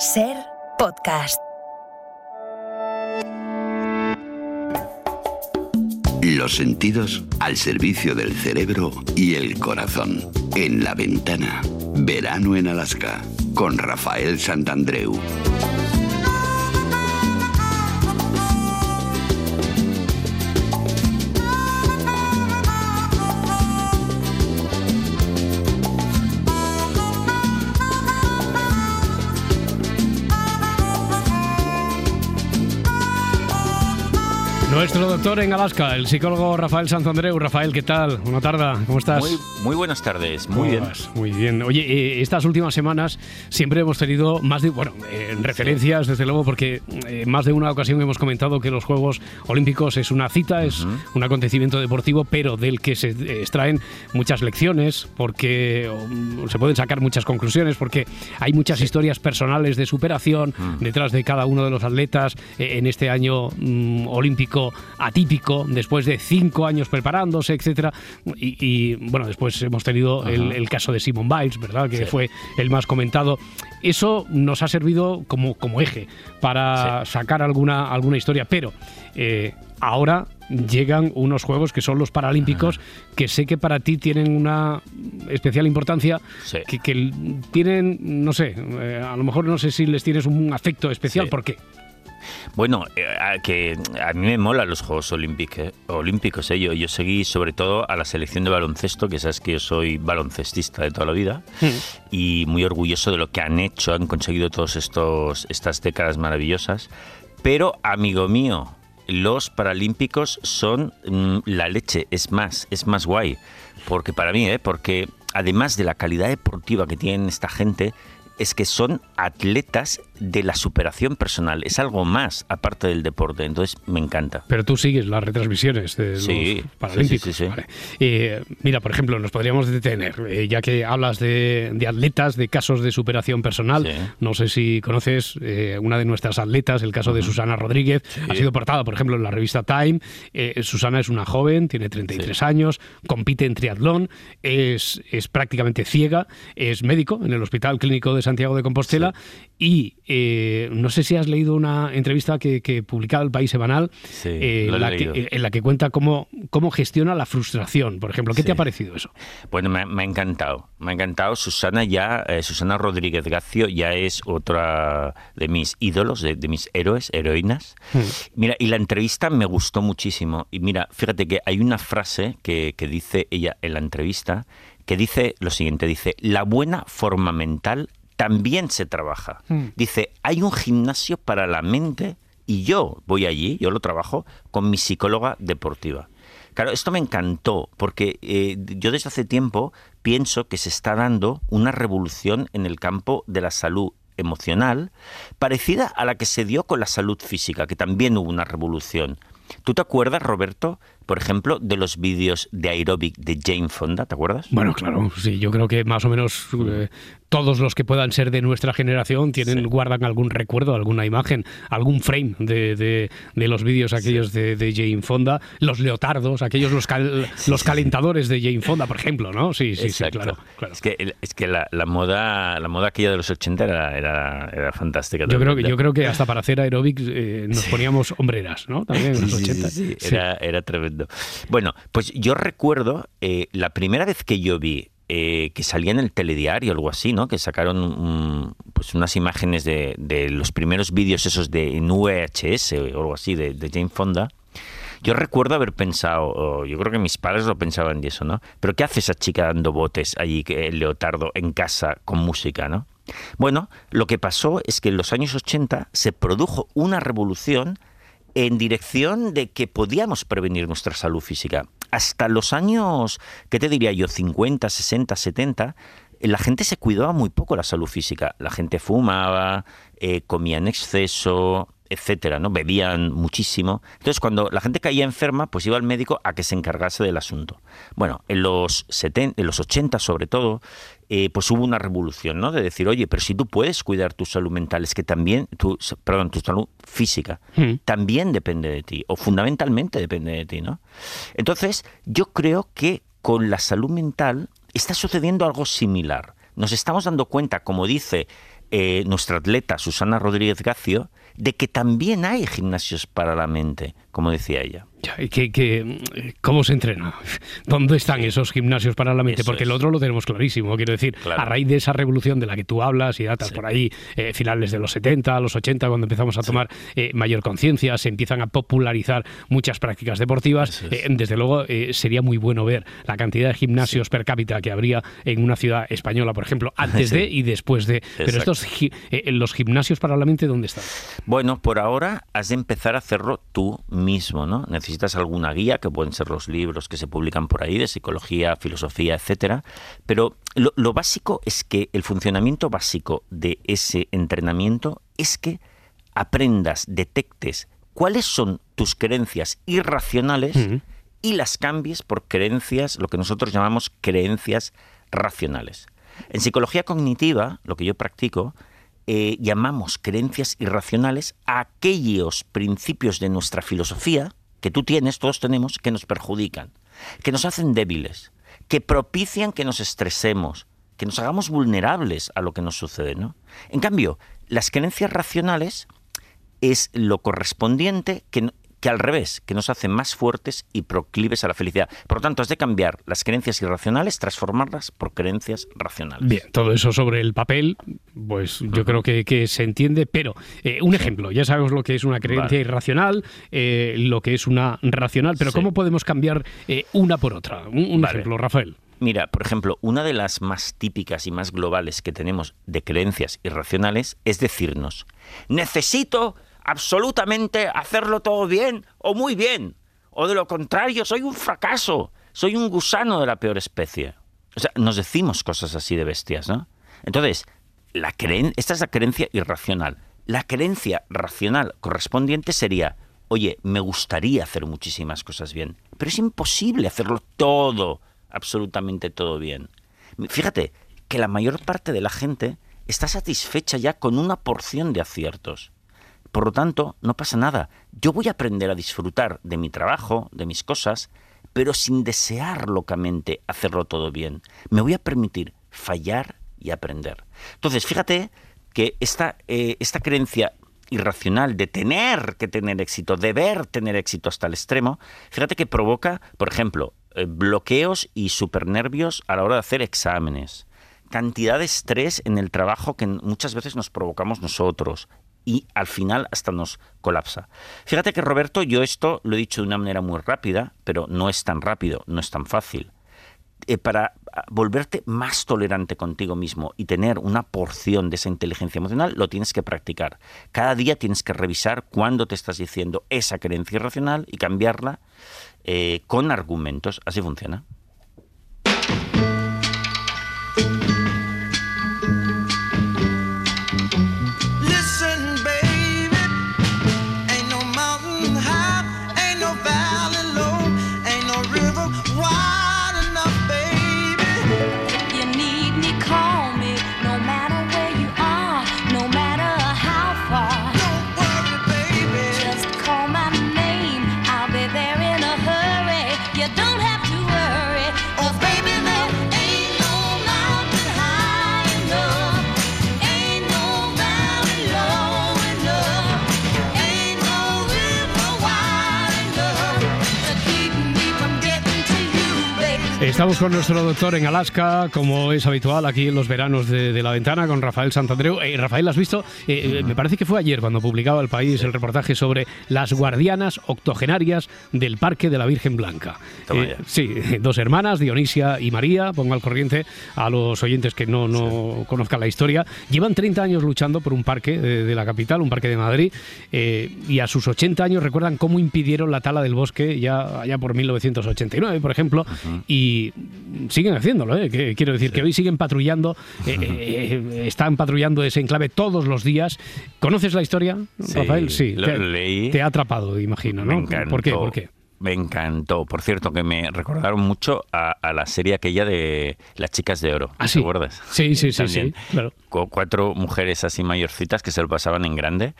Ser podcast. Los sentidos al servicio del cerebro y el corazón. En la ventana. Verano en Alaska. Con Rafael Santandreu. Nuestro doctor en Alaska, el psicólogo Rafael Sanzandreu. Rafael, ¿qué tal? Buena tarde, ¿cómo estás? Muy, muy buenas tardes, muy ¿Cómo bien. vas? Muy bien. Oye, eh, estas últimas semanas siempre hemos tenido más de, bueno, eh, referencias, desde luego, porque eh, más de una ocasión hemos comentado que los Juegos Olímpicos es una cita, es un acontecimiento deportivo, pero del que se extraen muchas lecciones, porque se pueden sacar muchas conclusiones, porque hay muchas historias personales de superación Mm. detrás de cada uno de los atletas en este año mm, olímpico atípico, después de cinco años preparándose, etcétera. Y, y, bueno, después hemos tenido el, el caso de Simon Biles, ¿verdad? Que Sí. fue el más comentado. Eso nos ha servido como, como eje para sacar alguna, alguna historia, pero eh, ahora llegan unos juegos que son los Paralímpicos, que sé que para ti tienen una especial importancia, Sí. que, que tienen, no sé, eh, a lo mejor no sé si les tienes un afecto especial, Sí. ¿por qué? Bueno, eh, a, que a mí me mola los Juegos Olímpicos, olímpicos eh. yo, yo seguí sobre todo a la selección de baloncesto, que sabes que yo soy baloncestista de toda la vida, y muy orgulloso de lo que han hecho, han conseguido todas estas décadas maravillosas. Pero, amigo mío, los Paralímpicos son mm, la leche, es más, es más guay. Porque para mí, ¿eh? porque además de la calidad deportiva que tienen esta gente, es que son atletas de la superación personal. Es algo más aparte del deporte. Entonces me encanta. Pero tú sigues las retransmisiones de Sí, los Paralímpicos. sí, sí, vale. Eh, mira, por ejemplo, nos podríamos detener, eh, ya que hablas de, de atletas, de casos de superación personal. No sé si conoces eh, una de nuestras atletas, el caso de Susana Rodríguez. Ha sido portada, por ejemplo, en la revista Time. Susana es una joven, tiene 33 años, compite en triatlón, es, es prácticamente ciega, es médico en el Hospital Clínico de Santiago de Compostela y eh, no sé si has leído una entrevista que, que publicaba el País Semanal Sí, eh, la que- en la que cuenta cómo, cómo gestiona la frustración, por ejemplo. ¿Qué te ha parecido eso? Bueno, me, ha- me ha encantado. Me ha encantado. Susana ya, eh, Susana Rodríguez Gacio ya es otra de mis ídolos, de, de mis héroes, heroínas. Mira, y la entrevista me gustó muchísimo. Y mira, fíjate que hay una frase que, que dice ella en la entrevista que dice lo siguiente, dice, la buena forma mental también se trabaja. Dice, hay un gimnasio para la mente y yo voy allí, yo lo trabajo con mi psicóloga deportiva. Claro, esto me encantó porque eh, yo desde hace tiempo pienso que se está dando una revolución en el campo de la salud emocional parecida a la que se dio con la salud física, que también hubo una revolución. ¿Tú te acuerdas, Roberto, por ejemplo, de los vídeos de aeróbic de Jane Fonda? ¿Te acuerdas? Bueno, claro, sí, yo creo que más o menos eh, todos los que puedan ser de nuestra generación tienen, guardan algún recuerdo, alguna imagen, algún frame de, de- de los vídeos aquellos de, de Jane Fonda, los leotardos, aquellos los, cal- los calentadores de Jane Fonda, por ejemplo, ¿no? Sí, sí, sí, claro. claro. Es que, es que la, la moda la moda aquella de los 80 era, era, era fantástica. Yo creo, que, yo creo que hasta para hacer aeróbics eh, nos poníamos hombreras, ¿no? También en los Sí, sí, 80. sí, Sí. Era, era tremendo. Bueno, pues yo recuerdo eh, la primera vez que yo vi eh, que salía en el telediario algo así, ¿no? Que sacaron pues unas imágenes de, los primeros vídeos esos de en VHS o algo así de, de Jane Fonda. Yo recuerdo haber pensado, yo creo que mis padres lo pensaban de eso, ¿no? Pero ¿qué hace esa chica dando botes allí, el leotardo, en casa con música, ¿no? Bueno, lo que pasó es que en los años 80 se produjo una revolución en dirección de que podíamos prevenir nuestra salud física. Hasta los años, ¿qué te diría yo? 50, 60, 70, la gente se cuidaba muy poco la salud física. La gente fumaba, eh, comía en exceso, etcétera, ¿no? Bebían muchísimo. Entonces, cuando la gente caía enferma, pues iba al médico a que se encargase del asunto. Bueno, en los 70, en los 80 sobre todo, eh, pues hubo una revolución, ¿no? De decir, oye, pero si tú puedes cuidar tu salud mental, es que también, tu, perdón, tu salud física, Mm. también depende de ti, o fundamentalmente depende de ti, ¿no? Entonces, yo creo que con la salud mental está sucediendo algo similar. Nos estamos dando cuenta, como dice eh, nuestra atleta Susana Rodríguez Gacio de que también hay gimnasios para la mente, como decía ella. Que, ¿Cómo se entrena? ¿Dónde están esos gimnasios para la mente? Porque el otro lo tenemos clarísimo. Quiero decir, a raíz de esa revolución de la que tú hablas y datas por ahí, eh, finales de los 70, los 80, cuando empezamos a tomar eh, mayor conciencia, se empiezan a popularizar muchas prácticas deportivas. Eh, desde luego, sería muy bueno ver la cantidad de gimnasios per cápita que habría en una ciudad española, por ejemplo, antes de y después de. Pero estos los gimnasios para la mente, ¿dónde están? Bueno, por ahora has de empezar a hacerlo tú mismo, ¿no? necesitas alguna guía, que pueden ser los libros que se publican por ahí de psicología, filosofía, etcétera. Pero lo, básico es que el funcionamiento básico de ese entrenamiento es que aprendas, detectes cuáles son tus creencias irracionales y las cambies por creencias, lo que nosotros llamamos creencias racionales. En psicología cognitiva, lo que yo practico, eh, llamamos creencias irracionales a aquellos principios de nuestra filosofía que tú tienes, todos tenemos, que nos perjudican, que nos hacen débiles, que propician que nos estresemos, que nos hagamos vulnerables a lo que nos sucede, ¿no? En cambio, las creencias racionales es lo correspondiente que, que al revés, que nos hace más fuertes y proclives a la felicidad. Por lo tanto, has de cambiar las creencias irracionales, transformarlas por creencias racionales. Bien, todo eso sobre el papel, pues yo creo que, se entiende, pero eh, un ejemplo, ya sabemos lo que es una creencia irracional, eh, lo que es una racional, pero ¿cómo podemos cambiar eh, una por otra? Un, ejemplo, Rafael. Mira, por ejemplo, una de las más típicas y más globales que tenemos de creencias irracionales es decirnos, necesito absolutamente hacerlo todo bien o muy bien. O de lo contrario, soy un fracaso, soy un gusano de la peor especie. O sea, nos decimos cosas así de bestias, ¿no? Entonces, la creen esta es la creencia irracional. La creencia racional correspondiente sería, oye, me gustaría hacer muchísimas cosas bien, pero es imposible hacerlo todo, absolutamente todo bien. Fíjate que la mayor parte de la gente está satisfecha ya con una porción de aciertos. Por lo tanto, no pasa nada. Yo voy a aprender a disfrutar de mi trabajo, de mis cosas, pero sin desear locamente hacerlo todo bien. Me voy a permitir fallar y aprender. Entonces, fíjate que esta, eh, esta creencia irracional de tener que tener éxito, deber tener éxito hasta el extremo, fíjate que provoca, por ejemplo, eh, bloqueos y supernervios a la hora de hacer exámenes, cantidad de estrés en el trabajo que muchas veces nos provocamos nosotros, y al final hasta nos colapsa. Fíjate que Roberto, yo esto lo he dicho de una manera muy rápida, pero no es tan rápido, no es tan fácil. Eh, para volverte más tolerante contigo mismo y tener una porción de esa inteligencia emocional, lo tienes que practicar. Cada día tienes que revisar cuándo te estás diciendo esa creencia irracional y cambiarla eh, con argumentos. Así funciona. Estamos con nuestro doctor en Alaska, como es habitual aquí en los veranos de, la ventana, con Rafael Santandreu. Eh, Rafael, ¿has visto? Eh, eh, me parece que fue ayer cuando publicaba El País el reportaje sobre las guardianas octogenarias del Parque de la Virgen Blanca. sí, dos hermanas, Dionisia y María, pongo al corriente a los oyentes que no, no conozcan la historia. Llevan 30 años luchando por un parque de, la capital, un parque de Madrid, y a sus 80 años recuerdan cómo impidieron la tala del bosque ya allá por 1989, por ejemplo, y siguen haciéndolo, ¿eh? quiero decir que hoy siguen patrullando, eh, eh, están patrullando ese enclave todos los días. ¿Conoces la historia, Rafael? Sí, lo te, leí. Te ha atrapado, imagino, ¿no? ¿Por qué? ¿Por qué? Me encantó. Por cierto, que me recordaron mucho a, la serie aquella de Las chicas de oro. ¿Ah, ¿Te acuerdas? Sí, sí, sí, sí. Claro. Cuatro mujeres así mayorcitas que se lo pasaban en grande.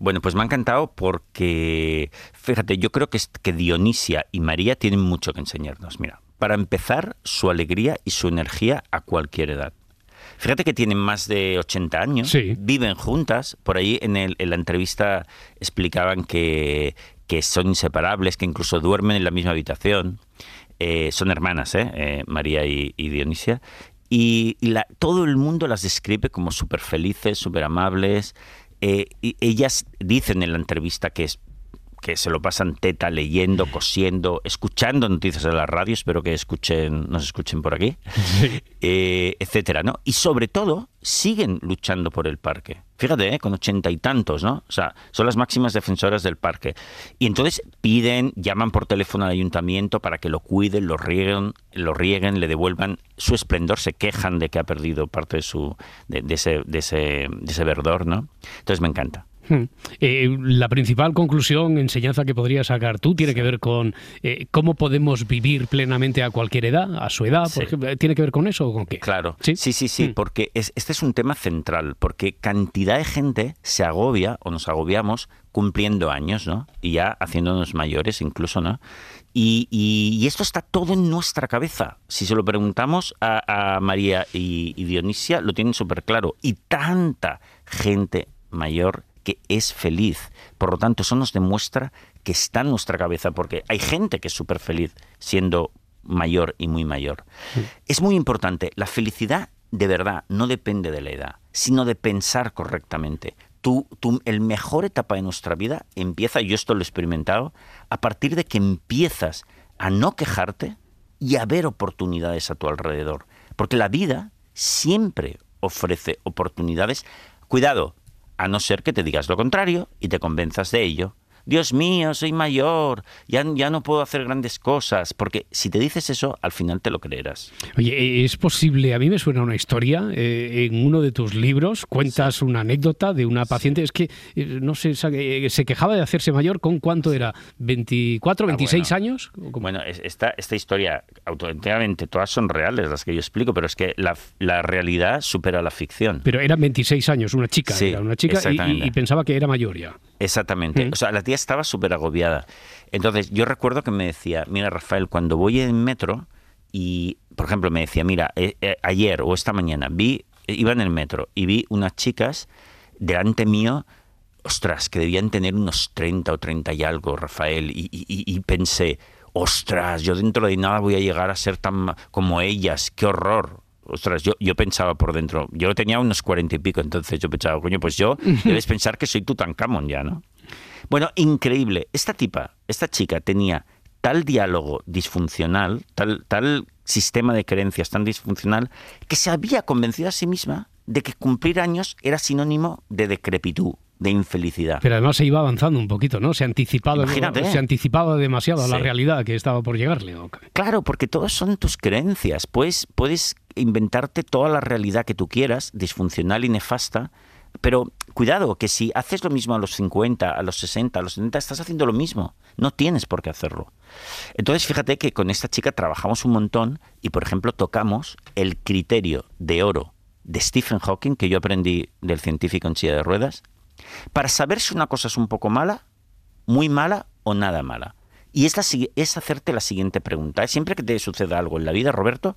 Bueno, pues me ha encantado porque, fíjate, yo creo que, que Dionisia y María tienen mucho que enseñarnos. Mira, para empezar, su alegría y su energía a cualquier edad. Fíjate que tienen más de 80 años, viven juntas. Por ahí en, el, en la entrevista explicaban que, que son inseparables, que incluso duermen en la misma habitación. Eh, son hermanas, ¿eh? eh María y, Dionisia. Y, la, todo el mundo las describe como súper felices, súper amables. Ellas dicen en la entrevista que es que se lo pasan teta leyendo, cosiendo, escuchando noticias de la radio, espero que escuchen, nos escuchen por aquí, eh, etcétera, ¿no? Y sobre todo, siguen luchando por el parque. Fíjate, ¿eh? con ochenta y tantos, ¿no? O sea, son las máximas defensoras del parque. Y entonces piden, llaman por teléfono al ayuntamiento para que lo cuiden, lo rieguen, lo rieguen, le devuelvan su esplendor, se quejan de que ha perdido parte de su de, ese, de, ese, de ese verdor, ¿no? Entonces me encanta. Hmm. Eh, la principal conclusión, enseñanza que podrías sacar tú, tiene que ver con eh, cómo podemos vivir plenamente a cualquier edad, a su edad, por ejemplo. ¿Tiene que ver con eso o con qué? Claro, sí, sí, sí, hmm. porque este es un tema central, porque cantidad de gente se agobia o nos agobiamos cumpliendo años, ¿no? Y ya haciéndonos mayores incluso, ¿no? Y, esto está todo en nuestra cabeza. Si se lo preguntamos a, María y, y Dionisia, lo tienen súper claro. Y tanta gente mayor que es feliz. Por lo tanto, eso nos demuestra que está en nuestra cabeza, porque hay gente que es súper feliz siendo mayor y muy mayor. Es muy importante, la felicidad de verdad no depende de la edad, sino de pensar correctamente. Tú, tú, el mejor etapa de nuestra vida empieza, yo esto lo he experimentado, a partir de que empiezas a no quejarte y a ver oportunidades a tu alrededor. Porque la vida siempre ofrece oportunidades. Cuidado, a no ser que te digas lo contrario y te convenzas de ello. Dios mío, soy mayor, ya, ya no puedo hacer grandes cosas, porque si te dices eso, al final te lo creerás. Oye, ¿es posible? A mí me suena una historia, eh, en uno de tus libros cuentas una anécdota de una paciente, es que, eh, no sé, eh, se quejaba de hacerse mayor, ¿con cuánto era? ¿24, 26 ah, años? Bueno, esta, esta historia, auténticamente, todas son reales las que yo explico, pero es que la, la realidad supera la ficción. Pero eran 26 años, una chica, era una chica y, y pensaba que era mayor ya. Exactamente. Mm. O sea, la tía estaba súper agobiada. Entonces, yo recuerdo que me decía, mira, Rafael, cuando voy en metro y, por ejemplo, me decía, mira, eh, eh, ayer o esta mañana vi, iba en el metro y vi unas chicas delante mío, ostras, que debían tener unos 30 o 30 y algo, Rafael, y, y pensé, ostras, yo dentro de nada voy a llegar a ser tan como ellas, qué horror ostras, yo, yo pensaba por dentro, yo tenía unos cuarenta y pico, entonces yo pensaba, coño, pues yo debes pensar que soy Tutankamón ya, ¿no? Bueno, increíble. Esta tipa, esta chica tenía tal diálogo disfuncional, tal, tal sistema de creencias tan disfuncional, que se había convencido a sí misma de que cumplir años era sinónimo de decrepitud, de infelicidad. Pero además se iba avanzando un poquito, ¿no? Se anticipaba, se anticipaba demasiado a la realidad que estaba por llegarle. Claro, porque todos son tus creencias. Puedes, puedes inventarte toda la realidad que tú quieras, disfuncional y nefasta, pero cuidado, que si haces lo mismo a los 50, a los 60, a los 70, estás haciendo lo mismo. No tienes por qué hacerlo. Entonces, fíjate que con esta chica trabajamos un montón y, por ejemplo, tocamos el criterio de oro de Stephen Hawking, que yo aprendí del científico en silla de ruedas, para saber si una cosa es un poco mala, muy mala o nada mala. Y esta es hacerte la siguiente pregunta. Siempre que te suceda algo en la vida, Roberto,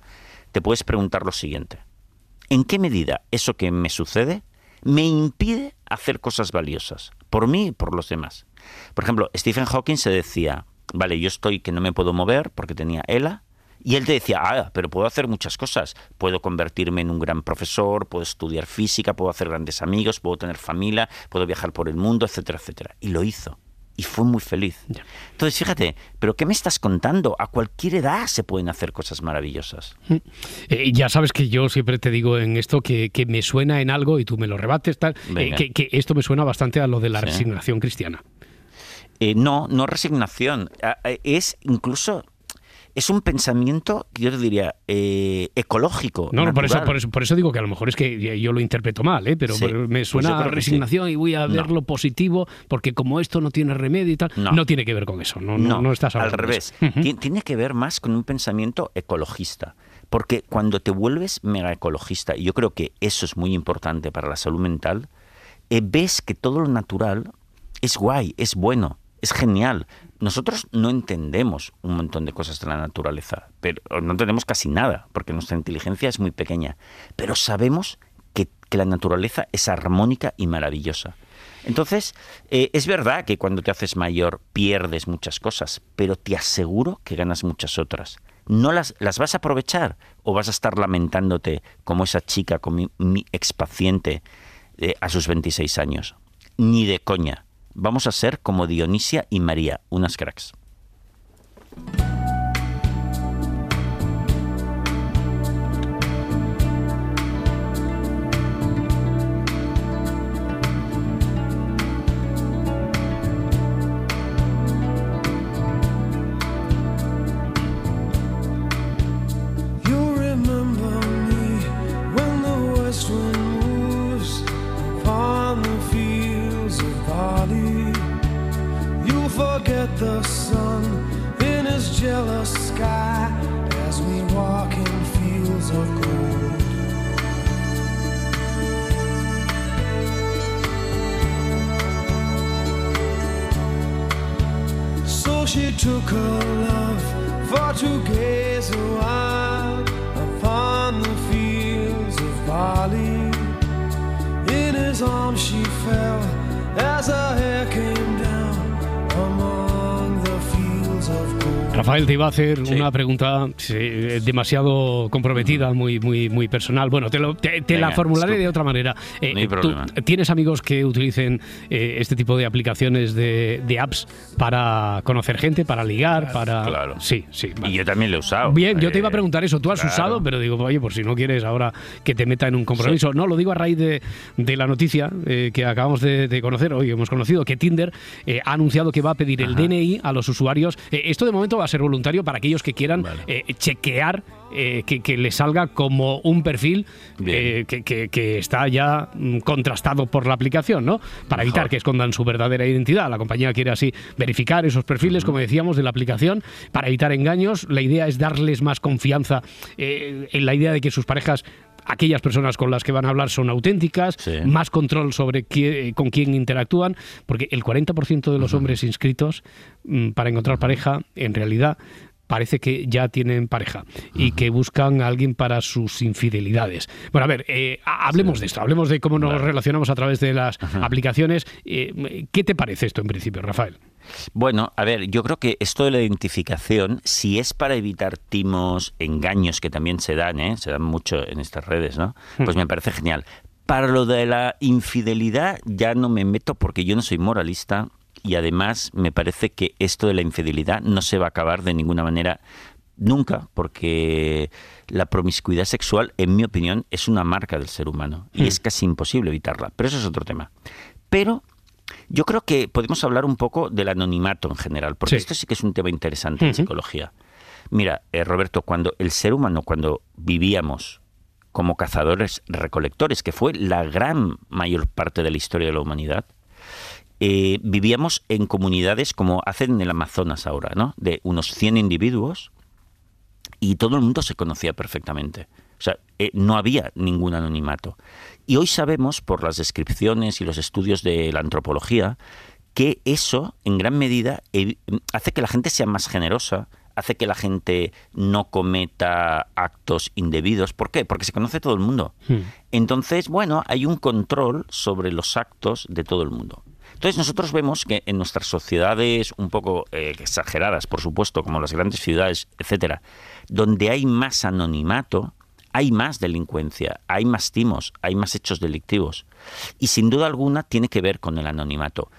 te puedes preguntar lo siguiente. ¿En qué medida eso que me sucede me impide hacer cosas valiosas? Por mí y por los demás. Por ejemplo, Stephen Hawking se decía, vale, yo estoy que no me puedo mover porque tenía ELA, y él te decía, ah, pero puedo hacer muchas cosas. Puedo convertirme en un gran profesor, puedo estudiar física, puedo hacer grandes amigos, puedo tener familia, puedo viajar por el mundo, etcétera, etcétera. Y lo hizo. Y fue muy feliz. Entonces, fíjate, ¿pero qué me estás contando? A cualquier edad se pueden hacer cosas maravillosas. Mm. Eh, ya sabes que yo siempre te digo en esto que, me suena en algo y tú me lo rebates, tal, eh, que, esto me suena bastante a lo de la resignación cristiana. Eh, no, no resignación. Es incluso es un pensamiento, yo te diría, eh, ecológico. No, por eso, por, eso, digo que a lo mejor es que yo lo interpreto mal, ¿eh? pero me suena a resignación y voy a ver lo positivo, porque como esto no tiene remedio y tal, no, tiene que ver con eso, no, no, estás Al revés, tiene que ver más con un pensamiento ecologista. Porque cuando te vuelves mega ecologista, y yo creo que eso es muy importante para la salud mental, eh, ves que todo lo natural es guay, es bueno, es genial. Nosotros no entendemos un montón de cosas de la naturaleza, pero no entendemos casi nada, porque nuestra inteligencia es muy pequeña, pero sabemos que, la naturaleza es armónica y maravillosa. Entonces, eh, es verdad que cuando te haces mayor pierdes muchas cosas, pero te aseguro que ganas muchas otras. ¿No las, las vas a aprovechar o vas a estar lamentándote como esa chica, como mi, ex paciente eh, a sus 26 años? Ni de coña. Vamos a ser como Dionisia y María, unas cracks. she took her love for to gaze while upon the fields of Bali. In his arms she fell as her hair came. Rafael, te iba a hacer una pregunta demasiado comprometida, muy, muy, muy personal. Bueno, te, la formularé de otra manera. Eh, ¿Tienes amigos que utilicen eh, este tipo de aplicaciones de, apps para conocer gente, para ligar, para...? Claro. Sí, sí. Y yo también lo he usado. Bien, yo te iba a eh, preguntar eso. ¿Tú has usado? Pero digo, oye, por si no quieres ahora que te meta en un compromiso. No, lo digo a raíz de, la noticia que acabamos de, conocer, hoy hemos conocido, que Tinder ha anunciado que va a pedir el DNI a los usuarios. esto de momento va a ser voluntario para aquellos que quieran eh, chequear eh, que, le salga como un perfil eh, que, está ya mm, contrastado por la aplicación, ¿no? Para evitar que escondan su verdadera identidad. La compañía quiere así verificar esos perfiles, como decíamos, de la aplicación para evitar engaños. La idea es darles más confianza en la idea de que sus parejas aquellas personas con las que van a hablar son auténticas, más control sobre con quién interactúan, porque el 40% de los hombres inscritos mm, para encontrar pareja, en realidad, parece que ya tienen pareja y que buscan a alguien para sus infidelidades. Bueno, a ver, eh, hablemos de esto, hablemos de cómo nos relacionamos a través de las aplicaciones. Eh, ¿Qué te parece esto en principio, Rafael? Bueno, a ver, yo creo que esto de la identificación, si es para evitar timos, engaños que también se dan, ¿eh? se dan mucho en estas redes, ¿no? Hmm. Pues me parece genial. Para lo de la infidelidad ya no me meto porque yo no soy moralista y además me parece que esto de la infidelidad no se va a acabar de ninguna manera nunca, porque la promiscuidad sexual, en mi opinión, es una marca del ser humano y hmm. es casi imposible evitarla. Pero eso es otro tema. Pero yo creo que podemos hablar un poco del anonimato en general, porque esto sí que es un tema interesante en psicología. Mira, eh, Roberto, cuando el ser humano, cuando vivíamos como cazadores recolectores, que fue la gran mayor parte de la historia de la humanidad, eh, vivíamos en comunidades como hacen en el Amazonas ahora, ¿no? De unos 100 individuos y todo el mundo se conocía perfectamente. O sea, eh, no había ningún anonimato. Y hoy sabemos, por las descripciones y los estudios de la antropología, que eso, en gran medida, hace que la gente sea más generosa, hace que la gente no cometa actos indebidos. ¿Por qué? Porque se conoce todo el mundo. Hmm. Entonces, bueno, hay un control sobre los actos de todo el mundo. Entonces nosotros vemos que en nuestras sociedades un poco eh, exageradas, por supuesto, como las grandes ciudades, etcétera, donde hay más anonimato, hay más delincuencia, hay más timos, hay más hechos delictivos. Y sin duda alguna tiene que ver con el anonimato.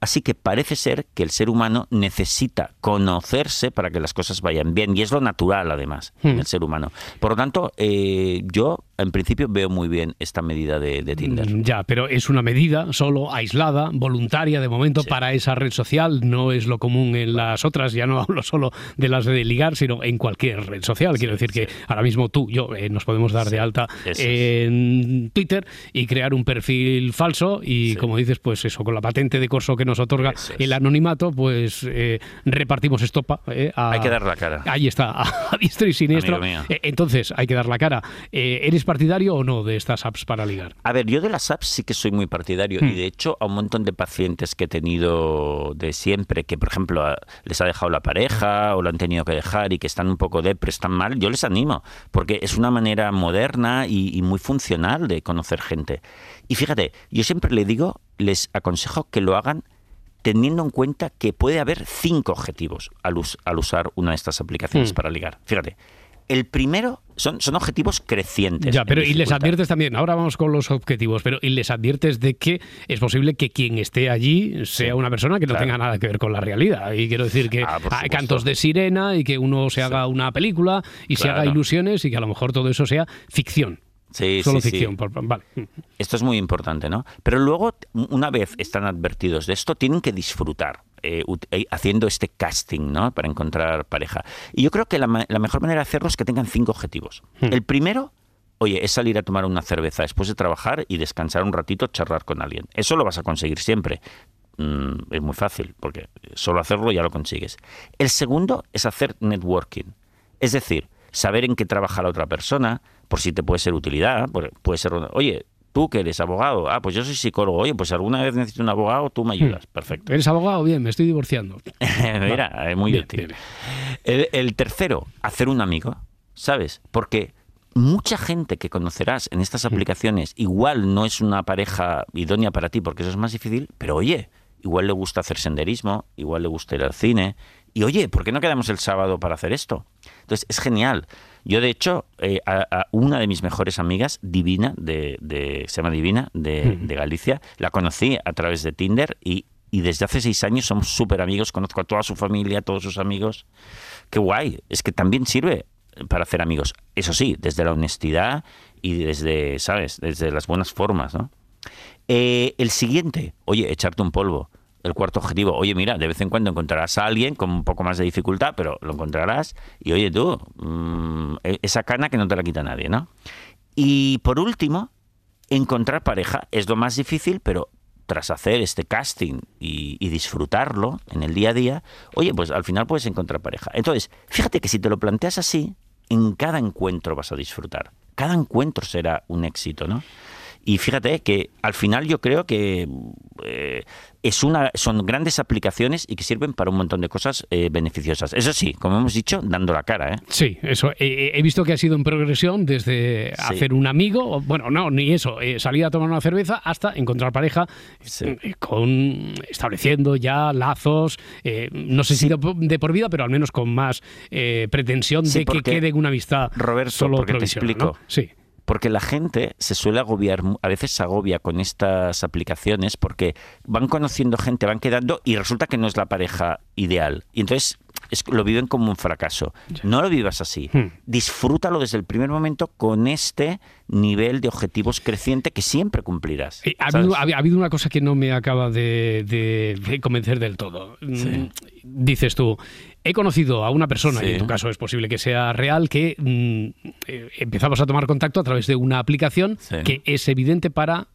Así que parece ser que el ser humano necesita conocerse para que las cosas vayan bien. Y es lo natural, además, en hmm. el ser humano. Por lo tanto, eh, yo en principio veo muy bien esta medida de, Tinder. Mm, ya, pero es una medida solo aislada, voluntaria de momento para esa red social. No es lo común en las otras. Ya no hablo solo de las de ligar, sino en cualquier red social. Quiero decir que ahora mismo tú, yo, eh, nos podemos dar de alta en Twitter y crear un perfil falso y, como dices, pues eso, con la patente de corso que nos otorga el anonimato, pues eh, repartimos estopa. Eh, hay que dar la cara. Ahí está, a diestro y siniestro. entonces, hay que dar la cara. eres ¿Eres partidario o no de estas apps para ligar? A ver, yo de las apps sí que soy muy partidario y Hmm. de hecho a un montón de pacientes que he tenido de siempre, que por ejemplo les ha dejado la pareja o lo han tenido que dejar y que están un poco depres, están mal, yo les animo, porque es una manera moderna y, y muy funcional de conocer gente. Y fíjate, yo siempre le digo, les aconsejo que lo hagan teniendo en cuenta que puede haber cinco objetivos al, us- al usar una de estas aplicaciones Hmm. para ligar. Fíjate, el primero son, son objetivos crecientes. Ya, pero y les adviertes también, ahora vamos con los objetivos, pero y les adviertes de que es posible que quien esté allí sea una persona que no claro. tenga nada que ver con la realidad. Y quiero decir que Ah, hay cantos de sirena y que uno se haga una película y se haga ilusiones y que a lo mejor todo eso sea ficción. Sí, Solo sí, sí. ficción. por- vale. Esto es muy importante, ¿no? Pero luego, una vez están advertidos de esto, tienen que disfrutar eh, eh, haciendo este casting, ¿no? Para encontrar pareja. Y yo creo que la, la mejor manera de hacerlo es que tengan cinco objetivos. El primero, oye, es salir a tomar una cerveza después de trabajar y descansar un ratito, charlar con alguien. Eso lo vas a conseguir siempre. Mm, es muy fácil, porque solo hacerlo ya lo consigues. El segundo es hacer networking. Es decir, saber en qué trabaja la otra persona, por si te puede ser utilidad, puede ser, oye, tú que eres abogado, ah, pues yo soy psicólogo, oye, pues alguna vez necesito un abogado, tú me ayudas, perfecto. ¿Eres abogado? Bien, me estoy divorciando. Mira, es muy Bien, útil. bien, El, el tercero, hacer un amigo, ¿sabes? Porque mucha gente que conocerás en estas aplicaciones igual no es una pareja idónea para ti porque eso es más difícil, pero oye, igual le gusta hacer senderismo, igual le gusta ir al cine, y oye, ¿por qué no quedamos el sábado para hacer esto? Entonces, es genial. Yo, de hecho, eh, a, a una de mis mejores amigas, Divina, de, de- se llama Divina, de, de Galicia, la conocí a través de Tinder y, y desde hace seis años somos súper amigos, conozco a toda su familia, a todos sus amigos. Qué guay, es que también sirve para hacer amigos. Eso sí, desde la honestidad y desde, ¿sabes? Desde las buenas formas, ¿no? Eh, el siguiente, oye, echarte un polvo. El cuarto objetivo, oye, mira, de vez en cuando encontrarás a alguien con un poco más de dificultad, pero lo encontrarás. Y oye, tú, mm, e- esa cana que no te la quita nadie, ¿no? Y por último, encontrar pareja es lo más difícil, pero tras hacer este casting y, y disfrutarlo en el día a día, oye, pues al final puedes encontrar pareja. Entonces, fíjate que si te lo planteas así, en cada encuentro vas a disfrutar. Cada encuentro será un éxito, ¿no? Y fíjate que al final yo creo que eh, es una, son grandes aplicaciones y que sirven para un montón de cosas eh, beneficiosas. Eso sí, como hemos dicho, dando la cara, ¿eh? Sí, eso. eh, he visto que ha sido en progresión desde Sí. hacer un amigo, bueno, no, ni eso, eh, salir a tomar una cerveza hasta encontrar pareja Sí. eh, con estableciendo ya lazos, eh, no sé si de, por- de por vida, pero al menos con más eh, pretensión de que quede una amistad Roberto, solo porque te explico. ¿no? Sí. Porque la gente se suele agobiar, a veces se agobia con estas aplicaciones porque van conociendo gente, van quedando y resulta que no es la pareja ideal. Y entonces es- lo viven como un fracaso. No lo vivas así. Hmm. Disfrútalo desde el primer momento con este nivel de objetivos creciente que siempre cumplirás. Eh, Ha habido, ha habido una cosa que no me acaba de, de- de convencer del todo. Mm, Dices tú, he conocido a una persona, Sí. y en tu caso es posible que sea real, que mm, eh, empezamos a tomar contacto a través de una aplicación Sí. que es evidente para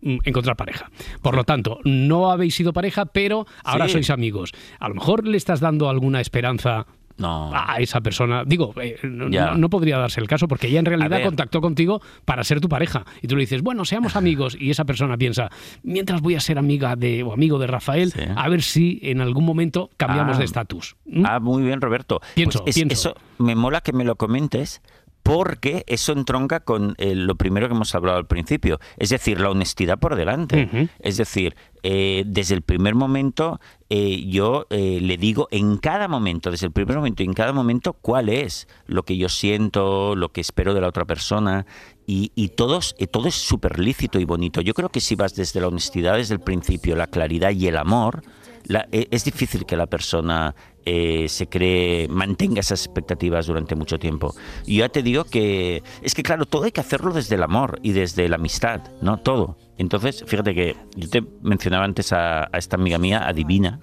mm, encontrar pareja. Por lo tanto, no habéis sido pareja, pero ahora Sí. sois amigos. A lo mejor le estás dando alguna esperanza No. a esa persona. Digo, eh, no, podría darse el caso porque ella en realidad contactó contigo para ser tu pareja. Y tú le dices, bueno, seamos amigos. Y esa persona piensa, mientras voy a ser amiga de o amigo de Rafael, Sí. a ver si en algún momento cambiamos Ah. de estatus. ¿Mm? Ah, muy bien, Roberto. Pienso, Pues es- pienso. Eso me mola que me lo comentes porque eso entronca con eh, lo primero que hemos hablado al principio, es decir, la honestidad por delante. Es decir, eh, desde el primer momento eh, yo eh, le digo en cada momento, desde el primer momento y en cada momento, cuál es lo que yo siento, lo que espero de la otra persona. Y, y todos, eh, todo es súper lícito y bonito. Yo creo que si vas desde la honestidad, desde el principio, la claridad y el amor, la- eh, es difícil que la persona eh, se cree, mantenga esas expectativas durante mucho tiempo. Y ya te digo que es que claro, todo hay que hacerlo desde el amor y desde la amistad, ¿no? Todo. Entonces, fíjate que yo te mencionaba antes a, a esta amiga mía, Adivina,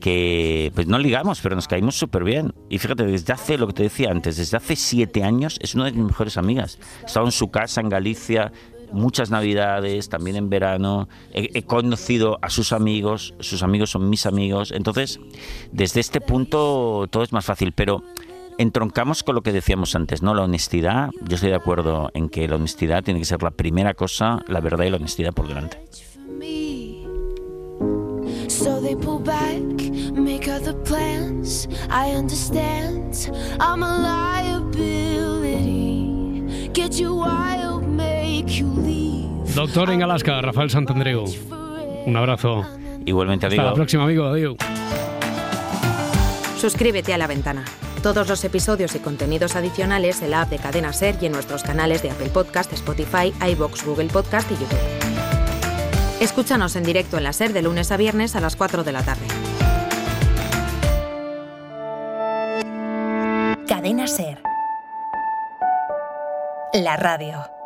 que pues no ligamos, pero nos caímos súper bien. Y fíjate, desde hace, lo que te decía antes, desde hace siete años es una de mis mejores amigas. He estado en su casa en Galicia muchas navidades, también en verano. He, conocido a sus amigos, sus amigos son mis amigos. Entonces, desde este punto todo es más fácil, pero... entroncamos con lo que decíamos antes, ¿no? La honestidad, yo estoy de acuerdo en que la honestidad tiene que ser la primera cosa, la verdad y la honestidad por delante. Doctor en Alaska, Rafael Santandreu. Un abrazo. Igualmente, amigo. Hasta la próxima, amigo. Adiós. Suscríbete a La Ventana. Todos los episodios y contenidos adicionales en la app de Cadena Ser y en nuestros canales de Apple Podcast, Spotify, iBox, Google Podcast y YouTube. Escúchanos en directo en la Ser de lunes a viernes a las 4 de la tarde. Cadena Ser. La radio.